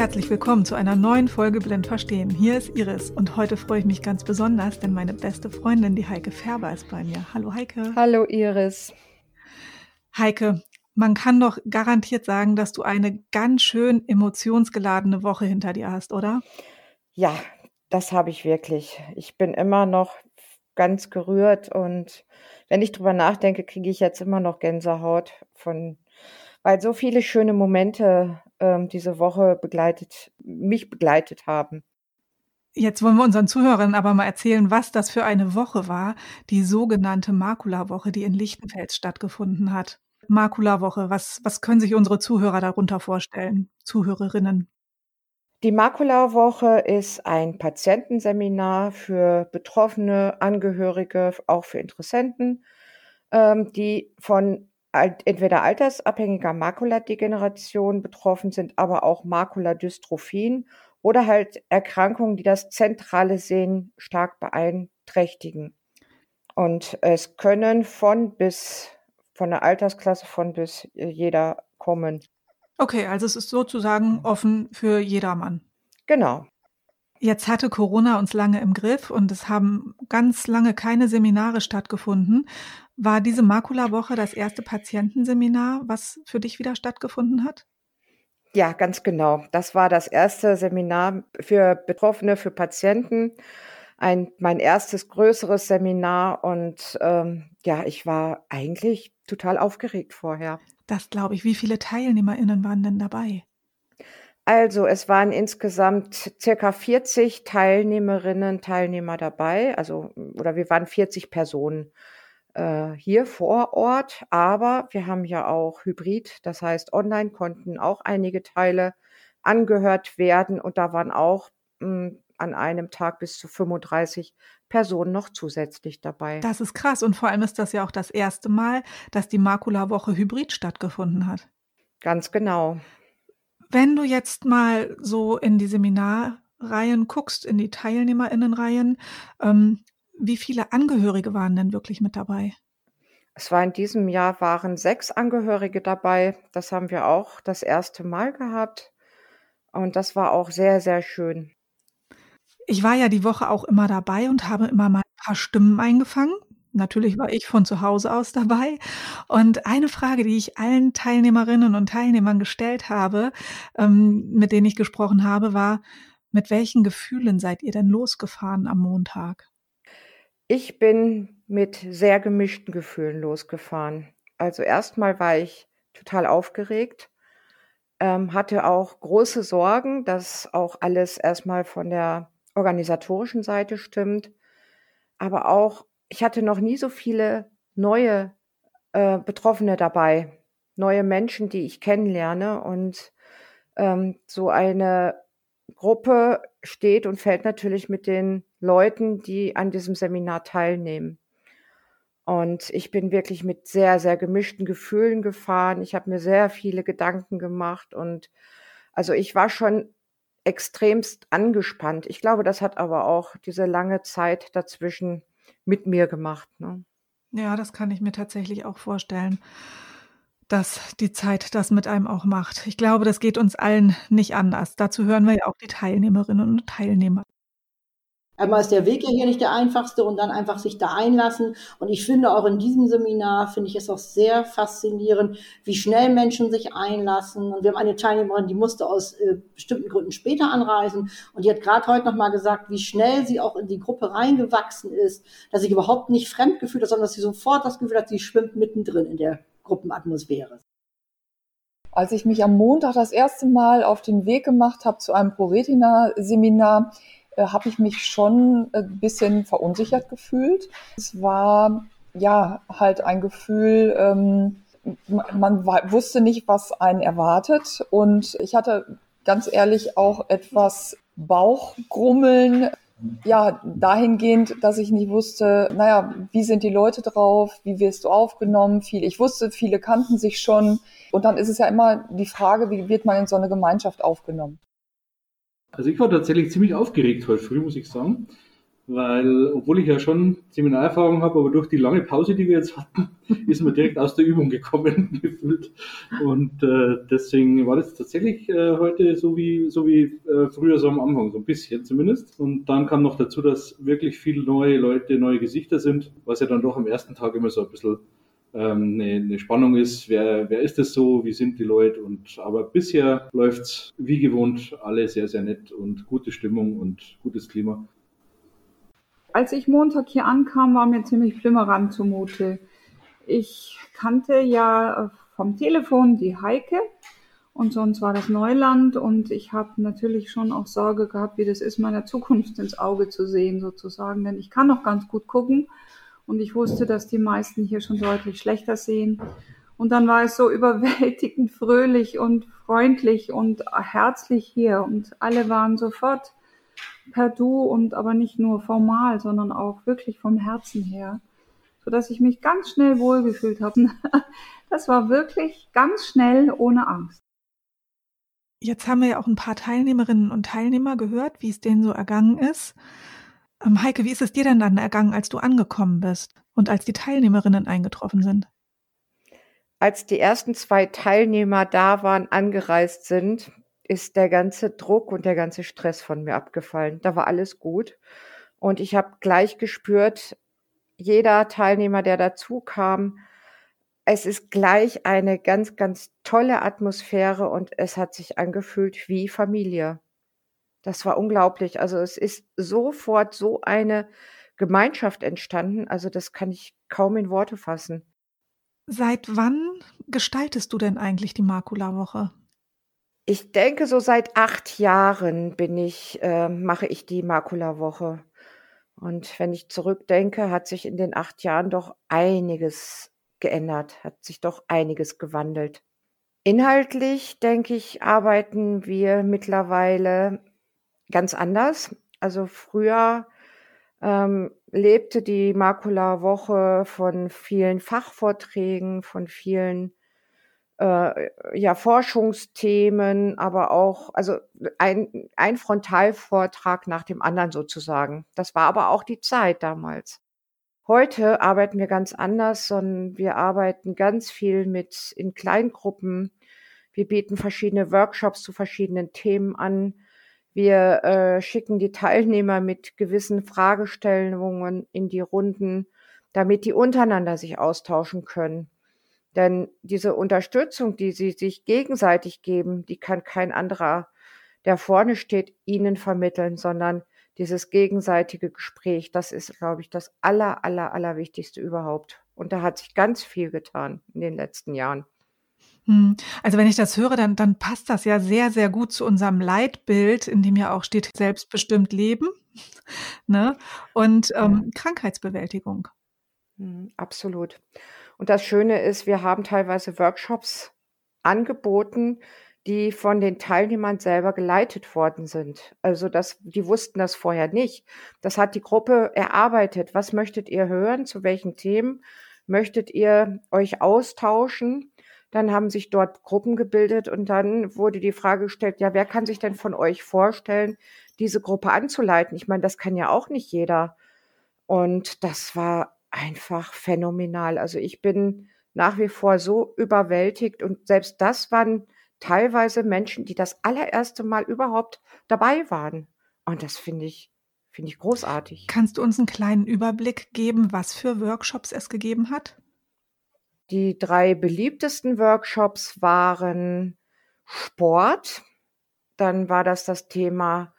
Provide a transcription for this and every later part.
herzlich willkommen zu einer neuen Folge Blind Verstehen. Hier ist Iris und heute freue ich mich ganz besonders, denn meine beste Freundin, die Heike Färber, ist bei mir. Hallo Heike. Hallo Iris. Heike, man kann doch garantiert sagen, dass du eine ganz schön emotionsgeladene Woche hinter dir hast, oder? Ja, das habe ich wirklich. Ich bin immer noch ganz gerührt und wenn ich drüber nachdenke, kriege ich jetzt immer noch Gänsehaut von, weil so viele schöne Momente ähm, diese Woche begleitet, mich begleitet haben. Jetzt wollen wir unseren Zuhörern aber mal erzählen, was das für eine Woche war, die sogenannte Makula-Woche, die in Lichtenfels stattgefunden hat. Makula-Woche, was, was können sich unsere Zuhörer darunter vorstellen, Zuhörerinnen? Die Makula-Woche ist ein Patientenseminar für Betroffene, Angehörige, auch für Interessenten, ähm, die von entweder altersabhängiger Makuladegeneration betroffen sind, aber auch Makuladystrophien oder halt Erkrankungen, die das zentrale Sehen stark beeinträchtigen. Und es können von bis, von der Altersklasse von bis äh, jeder kommen. Okay, also es ist sozusagen offen für jedermann. Genau. Jetzt hatte Corona uns lange im Griff und es haben ganz lange keine Seminare stattgefunden. War diese Makula-Woche das erste Patientenseminar, was für dich wieder stattgefunden hat? Ja, ganz genau. Das war das erste Seminar für Betroffene, für Patienten. Ein, mein erstes größeres Seminar und ähm, ja, ich war eigentlich total aufgeregt vorher. Das glaube ich. Wie viele TeilnehmerInnen waren denn dabei? Also, es waren insgesamt circa 40 Teilnehmerinnen, Teilnehmer dabei, also oder wir waren 40 Personen äh, hier vor Ort, aber wir haben ja auch Hybrid, das heißt, online konnten auch einige Teile angehört werden und da waren auch mh, hm, an einem Tag bis zu 35 Personen noch zusätzlich dabei. Das ist krass und vor allem ist das ja auch das erste Mal, dass die Makula-Woche Hybrid stattgefunden hat. Ganz genau. Wenn du jetzt mal so in die Seminarreihen guckst, in die Teilnehmerinnenreihen, ähm, wie viele Angehörige waren denn wirklich mit dabei? Es war in diesem Jahr waren sechs Angehörige dabei. Das haben wir auch das erste Mal gehabt. Und das war auch sehr, sehr schön. Ich war ja die Woche auch immer dabei und habe immer mal ein paar Stimmen eingefangen. Natürlich war ich von zu Hause aus dabei. Und eine Frage, die ich allen Teilnehmerinnen und Teilnehmern gestellt habe, ähm, mit denen ich gesprochen habe, war, mit welchen Gefühlen seid ihr denn losgefahren am Montag? Ich bin mit sehr gemischten Gefühlen losgefahren. Also erstmal war ich total aufgeregt, ähm, hatte auch große Sorgen, dass auch alles erstmal von der organisatorischen Seite stimmt, aber auch ich hatte noch nie so viele neue äh, Betroffene dabei, neue Menschen, die ich kennenlerne. Und ähm, so eine Gruppe steht und fällt natürlich mit den Leuten, die an diesem Seminar teilnehmen. Und ich bin wirklich mit sehr, sehr gemischten Gefühlen gefahren. Ich habe mir sehr viele Gedanken gemacht und also ich war schon extremst angespannt. Ich glaube, das hat aber auch diese lange Zeit dazwischen mit mir gemacht. Ne? Ja, das kann ich mir tatsächlich auch vorstellen, dass die Zeit das mit einem auch macht. Ich glaube, das geht uns allen nicht anders. Dazu hören wir ja auch die Teilnehmerinnen und Teilnehmer. Einmal ist der Weg ja hier nicht der einfachste und dann einfach sich da einlassen. Und ich finde auch in diesem Seminar, finde ich es auch sehr faszinierend, wie schnell Menschen sich einlassen. Und wir haben eine Teilnehmerin, die musste aus äh, bestimmten Gründen später anreisen. Und die hat gerade heute nochmal gesagt, wie schnell sie auch in die Gruppe reingewachsen ist, dass sich überhaupt nicht fremd gefühlt hat, sondern dass sie sofort das Gefühl hat, sie schwimmt mittendrin in der Gruppenatmosphäre. Als ich mich am Montag das erste Mal auf den Weg gemacht habe zu einem ProRetina-Seminar, äh, habe ich mich schon ein bisschen verunsichert gefühlt. Es war ja halt ein Gefühl, ähm, man wusste nicht, was einen erwartet. Und ich hatte ganz ehrlich auch etwas Bauchgrummeln. Ja, dahingehend, dass ich nicht wusste, naja, wie sind die Leute drauf, wie wirst du aufgenommen? Viel, ich wusste, viele kannten sich schon. Und dann ist es ja immer die Frage, wie wird man in so eine Gemeinschaft aufgenommen? Also ich war tatsächlich ziemlich aufgeregt heute früh, muss ich sagen, weil, obwohl ich ja schon Seminarerfahrung habe, aber durch die lange Pause, die wir jetzt hatten, ist man direkt aus der Übung gekommen gefühlt. Und äh, deswegen war das tatsächlich äh, heute so wie, so wie äh, früher so am Anfang, so ein bisschen zumindest. Und dann kam noch dazu, dass wirklich viele neue Leute, neue Gesichter sind, was ja dann doch am ersten Tag immer so ein bisschen ähm, eine, eine Spannung ist, wer, wer ist das so, wie sind die Leute und aber bisher läuft's wie gewohnt alle sehr, sehr nett und gute Stimmung und gutes Klima. Als ich Montag hier ankam, war mir ziemlich flimmerant zumute. Ich kannte ja äh, vom Telefon die Heike und sonst war das Neuland und ich habe natürlich schon auch Sorge gehabt, wie das ist, meiner Zukunft ins Auge zu sehen sozusagen, denn ich kann noch ganz gut gucken und ich wusste, dass die meisten hier schon deutlich schlechter sehen. Und dann war es so überwältigend fröhlich und freundlich und herzlich hier und alle waren sofort per Du und aber nicht nur formal, sondern auch wirklich vom Herzen her, so dass ich mich ganz schnell wohlgefühlt habe. Das war wirklich ganz schnell ohne Angst. Jetzt haben wir ja auch ein paar Teilnehmerinnen und Teilnehmer gehört, wie es denen so ergangen ist. Ähm, Heike, wie ist es dir denn dann ergangen, als du angekommen bist und als die Teilnehmerinnen eingetroffen sind? Als die ersten zwei Teilnehmer da waren, angereist sind, ist der ganze Druck und der ganze Stress von mir abgefallen. Da war alles gut. Und ich habe gleich gespürt, jeder Teilnehmer, der dazu kam, es ist gleich eine ganz, ganz tolle Atmosphäre und es hat sich angefühlt wie Familie. Das war unglaublich. Also es ist sofort so eine Gemeinschaft entstanden. Also das kann ich kaum in Worte fassen. Seit wann gestaltest du denn eigentlich die Makula-Woche? Ich denke, so seit acht Jahren bin ich, äh, mache ich die Makula-Woche. Und wenn ich zurückdenke, hat sich in den acht Jahren doch einiges geändert, hat sich doch einiges gewandelt. Inhaltlich, denke ich, arbeiten wir mittlerweile ganz anders. Also früher ähm, lebte die Makula-Woche von vielen Fachvorträgen, von vielen äh, ja, Forschungsthemen, aber auch, also ein, ein Frontalvortrag nach dem anderen sozusagen. Das war aber auch die Zeit damals. Heute arbeiten wir ganz anders, sondern wir arbeiten ganz viel mit in Kleingruppen. Wir bieten verschiedene Workshops zu verschiedenen Themen an. Wir äh, schicken die Teilnehmer mit gewissen Fragestellungen in die Runden, damit die untereinander sich austauschen können. Denn diese Unterstützung, die sie sich gegenseitig geben, die kann kein anderer, der vorne steht, ihnen vermitteln, sondern dieses gegenseitige Gespräch, das ist, glaube ich, das aller, aller, aller Wichtigste überhaupt. Und da hat sich ganz viel getan in den letzten Jahren. Hm. Also wenn ich das höre, dann, dann passt das ja sehr, sehr gut zu unserem Leitbild, in dem ja auch steht, selbstbestimmt leben ne? und ähm, Krankheitsbewältigung. Hm, absolut. Und das Schöne ist, wir haben teilweise Workshops angeboten, die von den Teilnehmern selber geleitet worden sind. Also das, die wussten das vorher nicht. Das hat die Gruppe erarbeitet. Was möchtet ihr hören? Zu welchen Themen möchtet ihr euch austauschen? Dann haben sich dort Gruppen gebildet und dann wurde die Frage gestellt, ja, wer kann sich denn von euch vorstellen, diese Gruppe anzuleiten? Ich meine, das kann ja auch nicht jeder. Und das war einfach phänomenal. Also ich bin nach wie vor so überwältigt und selbst das waren teilweise Menschen, die das allererste Mal überhaupt dabei waren. Und das finde ich, finde ich großartig. Kannst du uns einen kleinen Überblick geben, was für Workshops es gegeben hat? Die drei beliebtesten Workshops waren Sport, dann war das das Thema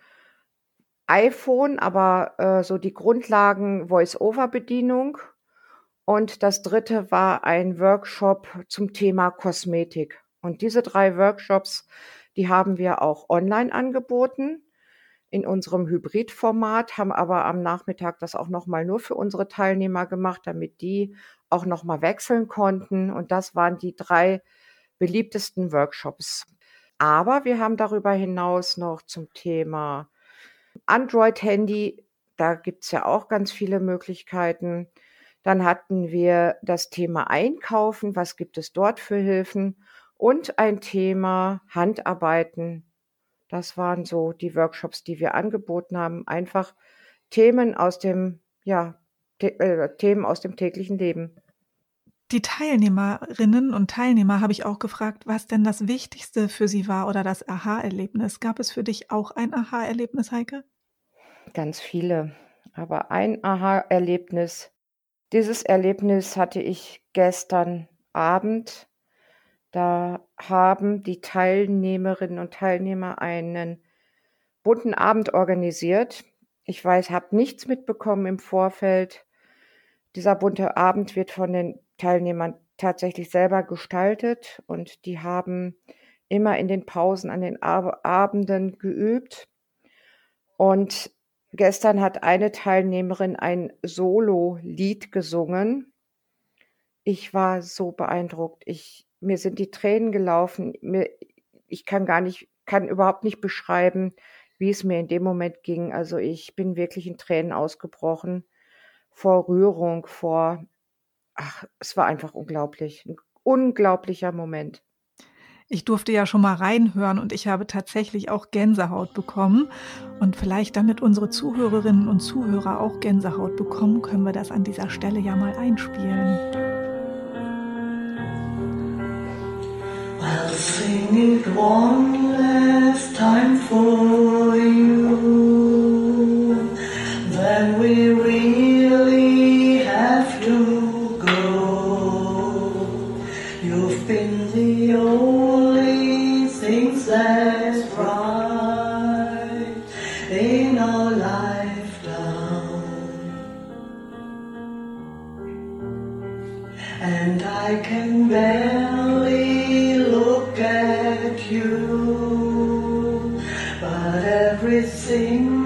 iPhone, aber äh, so die Grundlagen Voice-Over-Bedienung. Und das dritte war ein Workshop zum Thema Kosmetik. Und diese drei Workshops, die haben wir auch online angeboten in unserem Hybridformat, haben aber am Nachmittag das auch nochmal nur für unsere Teilnehmer gemacht, damit die auch nochmal wechseln konnten. Und das waren die drei beliebtesten Workshops. Aber wir haben darüber hinaus noch zum Thema Android-Handy, da gibt's ja auch ganz viele Möglichkeiten. Dann hatten wir das Thema Einkaufen, was gibt es dort für Hilfen? Und ein Thema Handarbeiten. Das waren so die Workshops, die wir angeboten haben, einfach Themen aus dem, ja, äh, Themen aus dem täglichen Leben. Die Teilnehmerinnen und Teilnehmer habe ich auch gefragt, was denn das Wichtigste für sie war oder das Aha-Erlebnis. Gab es für dich auch ein Aha-Erlebnis, Heike? Ganz viele. Aber ein Aha-Erlebnis, dieses Erlebnis hatte ich gestern Abend. Da haben die Teilnehmerinnen und Teilnehmer einen bunten Abend organisiert. Ich weiß, habe nichts mitbekommen im Vorfeld. Dieser bunte Abend wird von den Teilnehmern tatsächlich selber gestaltet und die haben immer in den Pausen an den Ab Abenden geübt. Und gestern hat eine Teilnehmerin ein Solo-Lied gesungen. Ich war so beeindruckt. Ich, mir sind die Tränen gelaufen. Mir, ich kann gar nicht, kann überhaupt nicht beschreiben, wie es mir in dem Moment ging. Also ich bin wirklich in Tränen ausgebrochen vor Rührung, vor ach, es war einfach unglaublich. Ein unglaublicher Moment. Ich durfte ja schon mal reinhören und ich habe tatsächlich auch Gänsehaut bekommen. Und vielleicht damit unsere Zuhörerinnen und Zuhörer auch Gänsehaut bekommen, können wir das an dieser Stelle ja mal einspielen. sing it one last time for you. Then we really have to go. You've been the only thing that's right in our lifetime. And I can bear. Fand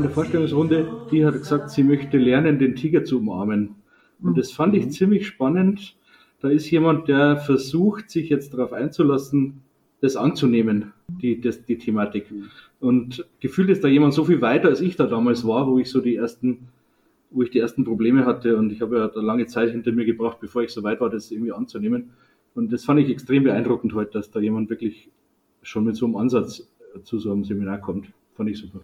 in der Vorstellungsrunde, die hat gesagt, sie möchte lernen, den Tiger zu umarmen. Und das fand ich mhm. ziemlich spannend. Da ist jemand, der versucht, sich jetzt darauf einzulassen, das anzunehmen, die, das, die Thematik. Und gefühlt ist da jemand so viel weiter, als ich da damals war, wo ich so die ersten, wo ich die ersten Probleme hatte. Und ich habe ja da lange Zeit hinter mir gebracht, bevor ich so weit war, das irgendwie anzunehmen. Und das fand ich extrem beeindruckend heute, dass da jemand wirklich schon mit so einem Ansatz zu so einem Seminar kommt. Fand ich super.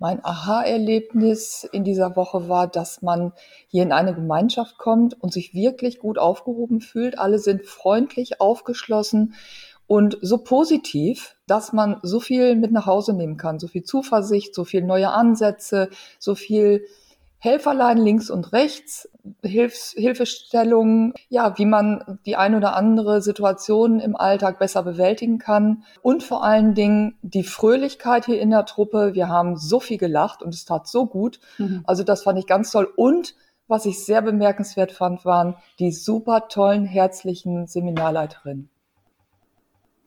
Mein Aha-Erlebnis in dieser Woche war, dass man hier in eine Gemeinschaft kommt und sich wirklich gut aufgehoben fühlt. Alle sind freundlich, aufgeschlossen und so positiv, dass man so viel mit nach Hause nehmen kann. So viel Zuversicht, so viel neue Ansätze, so viel Helferlein links und rechts, Hilfs Hilfestellungen, ja, wie man die ein oder andere Situation im Alltag besser bewältigen kann und vor allen Dingen die Fröhlichkeit hier in der Truppe. Wir haben so viel gelacht und es tat so gut. Mhm. Also das fand ich ganz toll und was ich sehr bemerkenswert fand, waren die super tollen, herzlichen Seminarleiterinnen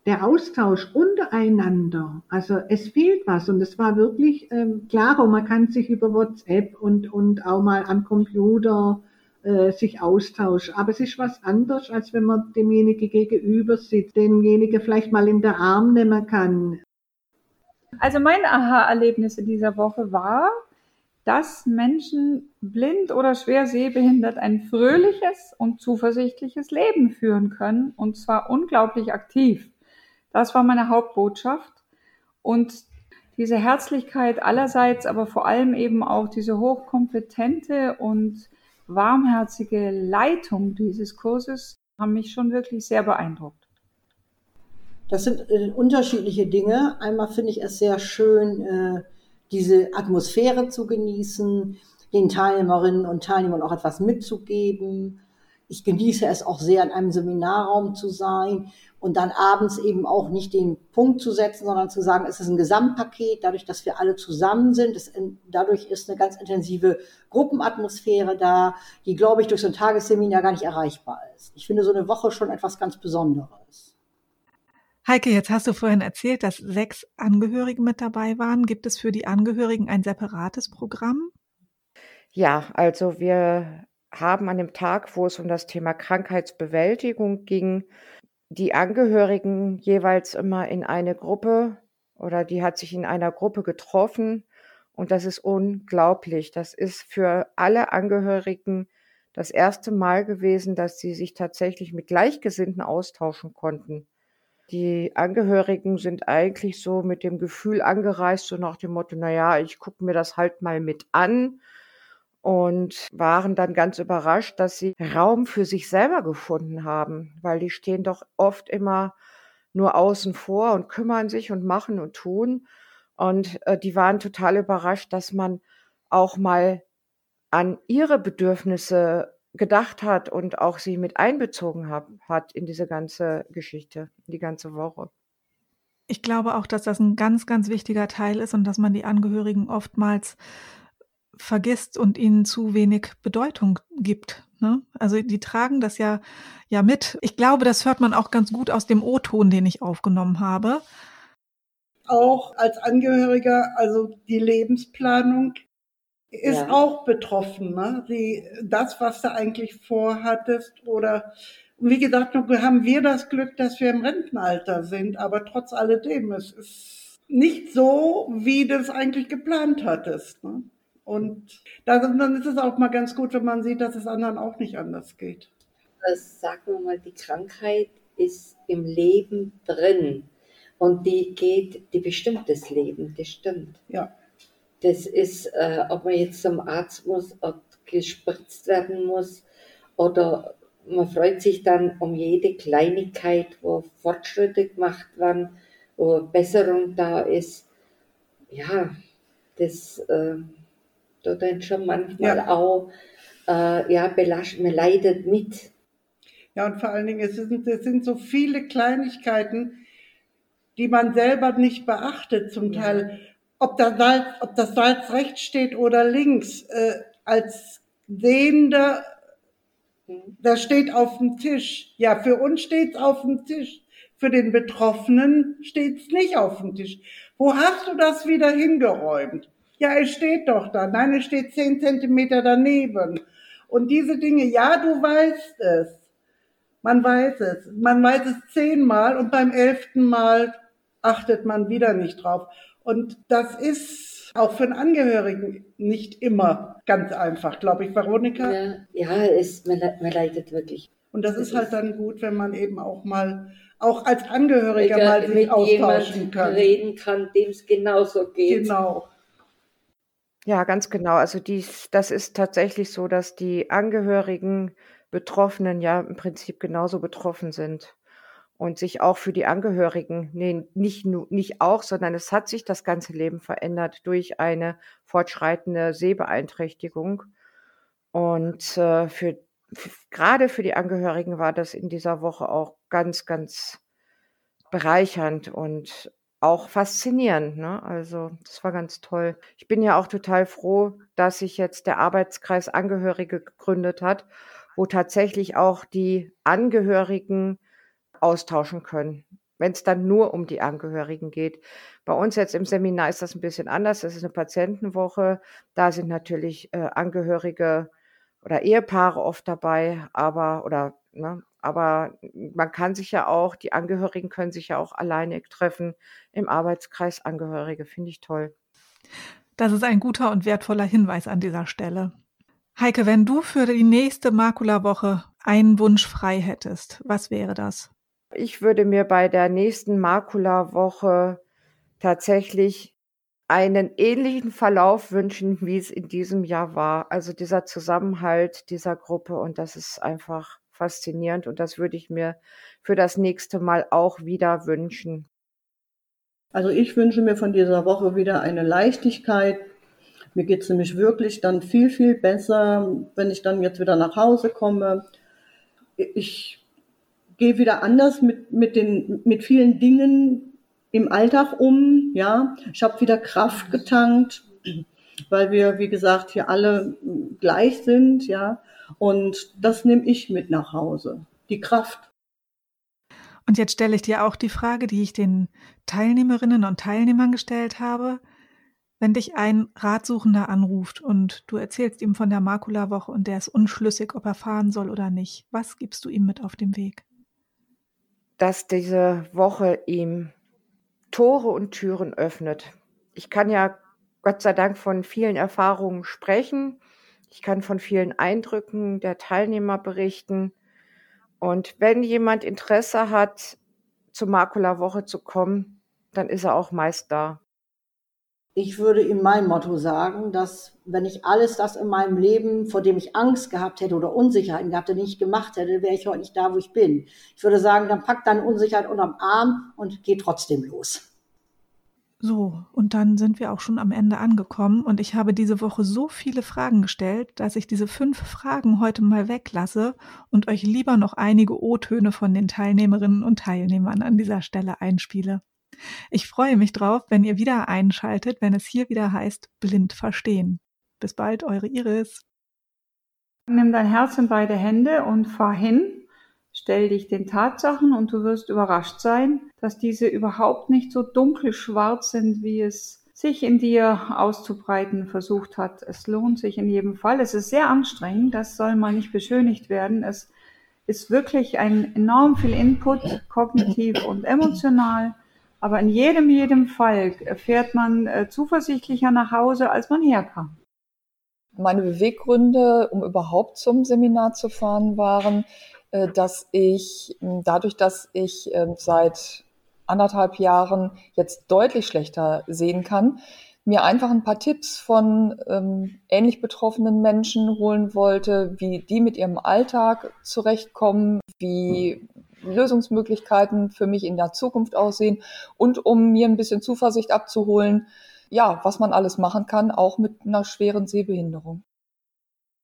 der Austausch untereinander, also es fehlt was und es war wirklich ähm, klarer, man kann sich über WhatsApp und, und auch mal am Computer äh, sich austauschen, aber es ist was anderes, als wenn man demjenigen gegenüber sitzt, denjenigen vielleicht mal in der Arm nehmen kann. Also mein Aha-Erlebnis in dieser Woche war, dass Menschen blind oder schwer sehbehindert ein fröhliches und zuversichtliches Leben führen können und zwar unglaublich aktiv. Das war meine Hauptbotschaft. Und diese Herzlichkeit allerseits, aber vor allem eben auch diese hochkompetente und warmherzige Leitung dieses Kurses haben mich schon wirklich sehr beeindruckt. Das sind äh, unterschiedliche Dinge. Einmal finde ich es sehr schön, äh, diese Atmosphäre zu genießen, den Teilnehmerinnen und Teilnehmern auch etwas mitzugeben. Ich genieße es auch sehr, in einem Seminarraum zu sein und dann abends eben auch nicht den Punkt zu setzen, sondern zu sagen, es ist ein Gesamtpaket, dadurch, dass wir alle zusammen sind. Es, dadurch ist eine ganz intensive Gruppenatmosphäre da, die, glaube ich, durch so ein Tagesseminar gar nicht erreichbar ist. Ich finde so eine Woche schon etwas ganz Besonderes. Heike, jetzt hast du vorhin erzählt, dass sechs Angehörige mit dabei waren. Gibt es für die Angehörigen ein separates Programm? Ja, also wir haben an dem Tag, wo es um das Thema Krankheitsbewältigung ging, die Angehörigen jeweils immer in eine Gruppe oder die hat sich in einer Gruppe getroffen und das ist unglaublich. Das ist für alle Angehörigen das erste Mal gewesen, dass sie sich tatsächlich mit Gleichgesinnten austauschen konnten. Die Angehörigen sind eigentlich so mit dem Gefühl angereist, so nach dem Motto, na ja, ich gucke mir das halt mal mit an und waren dann ganz überrascht, dass sie Raum für sich selber gefunden haben, weil die stehen doch oft immer nur außen vor und kümmern sich und machen und tun. Und äh, die waren total überrascht, dass man auch mal an ihre Bedürfnisse gedacht hat und auch sie mit einbezogen hab, hat in diese ganze Geschichte, die ganze Woche. Ich glaube auch, dass das ein ganz, ganz wichtiger Teil ist und dass man die Angehörigen oftmals vergisst und ihnen zu wenig Bedeutung gibt. Ne? Also die tragen das ja, ja mit. Ich glaube, das hört man auch ganz gut aus dem O-Ton, den ich aufgenommen habe. Auch als Angehöriger, also die Lebensplanung ist ja. auch betroffen. Ne? Die, das, was du eigentlich vorhattest oder wie gesagt, haben wir das Glück, dass wir im Rentenalter sind, aber trotz alledem, es ist nicht so, wie du es eigentlich geplant hattest. Ne? Und dann ist es auch mal ganz gut, wenn man sieht, dass es anderen auch nicht anders geht. Das, sagen wir mal, die Krankheit ist im Leben drin. Und die geht, die bestimmt das Leben, das stimmt. Ja. Das ist, äh, ob man jetzt zum Arzt muss, ob gespritzt werden muss oder man freut sich dann um jede Kleinigkeit, wo Fortschritte gemacht werden, wo Besserung da ist. Ja, das, äh, da dann schon manchmal ja. auch äh, ja, belastet, man leidet mit. Ja, und vor allen Dingen, es sind, es sind so viele Kleinigkeiten, die man selber nicht beachtet, zum Teil. Ob, das Salz, ob das Salz rechts steht oder links, äh, als Sehender, mhm. das steht auf dem Tisch. Ja, für uns steht es auf dem Tisch. Für den Betroffenen steht es nicht auf dem Tisch. Wo hast du das wieder hingeräumt? Ja, es steht doch da. Nein, es steht zehn Zentimeter daneben. Und diese Dinge, ja, du weißt es. Man weiß es. Man weiß es zehnmal und beim elften Mal achtet man wieder nicht drauf. Und das ist auch für einen Angehörigen nicht immer ganz einfach, glaube ich, Veronika. Ja, ja es, man, man leidet wirklich. Und das, das ist halt ist dann gut, wenn man eben auch mal, auch als Angehöriger mal sich austauschen kann. reden kann, dem es genauso geht. Genau. Ja, ganz genau. Also dies das ist tatsächlich so, dass die Angehörigen Betroffenen ja im Prinzip genauso betroffen sind und sich auch für die Angehörigen ne, nicht nur nicht auch, sondern es hat sich das ganze Leben verändert durch eine fortschreitende Sehbeeinträchtigung. Und, äh, für gerade für die Angehörigen war das in dieser Woche auch ganz, ganz bereichernd und auch faszinierend. Ne? Also das war ganz toll. Ich bin ja auch total froh, dass sich jetzt der Arbeitskreis Angehörige gegründet hat, wo tatsächlich auch die Angehörigen austauschen können, wenn es dann nur um die Angehörigen geht. Bei uns jetzt im Seminar ist das ein bisschen anders. Das ist eine Patientenwoche. Da sind natürlich äh, Angehörige oder Ehepaare oft dabei, aber oder ne, aber man kann sich ja auch, die Angehörigen können sich ja auch alleine treffen im Arbeitskreis Angehörige. Finde ich toll. Das ist ein guter und wertvoller Hinweis an dieser Stelle. Heike, wenn du für die nächste Makula-Woche einen Wunsch frei hättest, was wäre das? Ich würde mir bei der nächsten Makula-Woche tatsächlich einen ähnlichen Verlauf wünschen, wie es in diesem Jahr war. Also dieser Zusammenhalt dieser Gruppe und das ist einfach faszinierend und das würde ich mir für das nächste Mal auch wieder wünschen. Also ich wünsche mir von dieser Woche wieder eine Leichtigkeit. Mir geht es nämlich wirklich dann viel, viel besser, wenn ich dann jetzt wieder nach Hause komme. Ich gehe wieder anders mit, mit, den, mit vielen Dingen im Alltag um. Ja, ich habe wieder Kraft getankt, weil wir, wie gesagt, hier alle gleich sind. Ja, und das nehme ich mit nach Hause. Die Kraft. Und jetzt stelle ich dir auch die Frage, die ich den Teilnehmerinnen und Teilnehmern gestellt habe. Wenn dich ein Ratsuchender anruft und du erzählst ihm von der Makula-Woche und der ist unschlüssig, ob er fahren soll oder nicht, was gibst du ihm mit auf dem Weg? Dass diese Woche ihm Tore und Türen öffnet. Ich kann ja Gott sei Dank von vielen Erfahrungen sprechen. Ich kann von vielen Eindrücken der Teilnehmer berichten. Und wenn jemand Interesse hat, zur Makula-Woche zu kommen, dann ist er auch meist da. Ich würde ihm mein Motto sagen, dass wenn ich alles das in meinem Leben, vor dem ich Angst gehabt hätte oder Unsicherheiten gehabt hätte, nicht gemacht hätte, wäre ich heute nicht da, wo ich bin. Ich würde sagen, dann pack deine Unsicherheit unterm Arm und geh trotzdem los. So, und dann sind wir auch schon am Ende angekommen und ich habe diese Woche so viele Fragen gestellt, dass ich diese fünf Fragen heute mal weglasse und euch lieber noch einige O-Töne von den Teilnehmerinnen und Teilnehmern an dieser Stelle einspiele. Ich freue mich drauf, wenn ihr wieder einschaltet, wenn es hier wieder heißt Blind verstehen. Bis bald, eure Iris. Nimm dein Herz in beide Hände und fahr hin. Stell dich den Tatsachen und du wirst überrascht sein, dass diese überhaupt nicht so dunkelschwarz sind, wie es sich in dir auszubreiten versucht hat. Es lohnt sich in jedem Fall. Es ist sehr anstrengend, das soll mal nicht beschönigt werden. Es ist wirklich ein enorm viel Input, kognitiv und emotional. Aber in jedem, jedem Fall fährt man äh, zuversichtlicher nach Hause, als man herkam. Meine Beweggründe, um überhaupt zum Seminar zu fahren, waren, dass ich dadurch, dass ich äh, seit anderthalb Jahren jetzt deutlich schlechter sehen kann, mir einfach ein paar Tipps von ähm, ähnlich betroffenen Menschen holen wollte, wie die mit ihrem Alltag zurechtkommen, wie Lösungsmöglichkeiten für mich in der Zukunft aussehen und um mir ein bisschen Zuversicht abzuholen, ja, was man alles machen kann, auch mit einer schweren Sehbehinderung.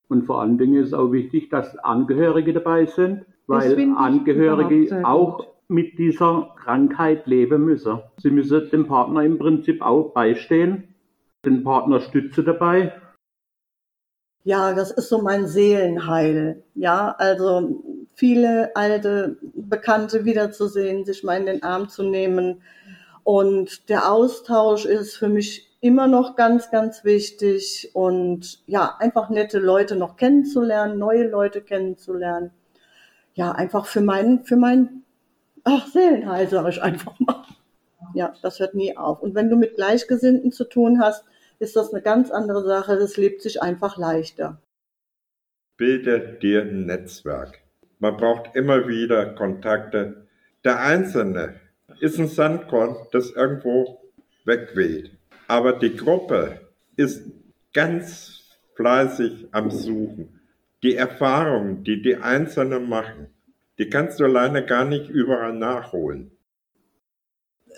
Und vor allen Dingen ist es auch wichtig, dass Angehörige dabei sind, weil Angehörige auch mit dieser Krankheit leben müssen. Sie müssen dem Partner im Prinzip auch beistehen, den Partner stützen dabei. Ja, das ist so mein Seelenheil. Ja, also viele alte Bekannte wiederzusehen, sich mal in den Arm zu nehmen. Und der Austausch ist für mich immer noch ganz, ganz wichtig. Und ja, einfach nette Leute noch kennenzulernen, neue Leute kennenzulernen. Ja, einfach für meinen, für meinen, ach, Seelenheil, sage ich einfach mal. Ja, das hört nie auf. Und wenn du mit Gleichgesinnten zu tun hast, ist das eine ganz andere Sache. Das lebt sich einfach leichter. Bilde dir ein Netzwerk. Man braucht immer wieder Kontakte. Der Einzelne ist ein Sandkorn, das irgendwo wegweht. Aber die Gruppe ist ganz fleißig am Suchen. Die Erfahrungen, die die Einzelnen machen, die kannst du alleine gar nicht überall nachholen.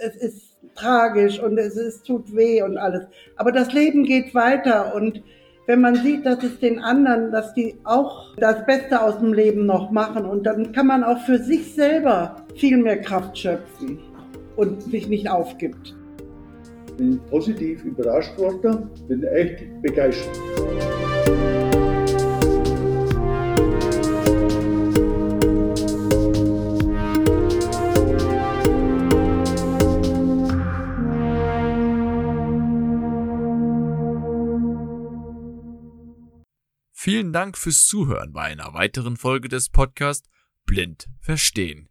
Es ist tragisch und es, es tut weh und alles. Aber das Leben geht weiter und wenn man sieht, dass es den anderen, dass die auch das Beste aus dem Leben noch machen und dann kann man auch für sich selber viel mehr Kraft schöpfen und sich nicht aufgibt. Bin positiv überrascht worden, bin echt begeistert. Vielen Dank fürs Zuhören bei einer weiteren Folge des Podcasts Blind Verstehen.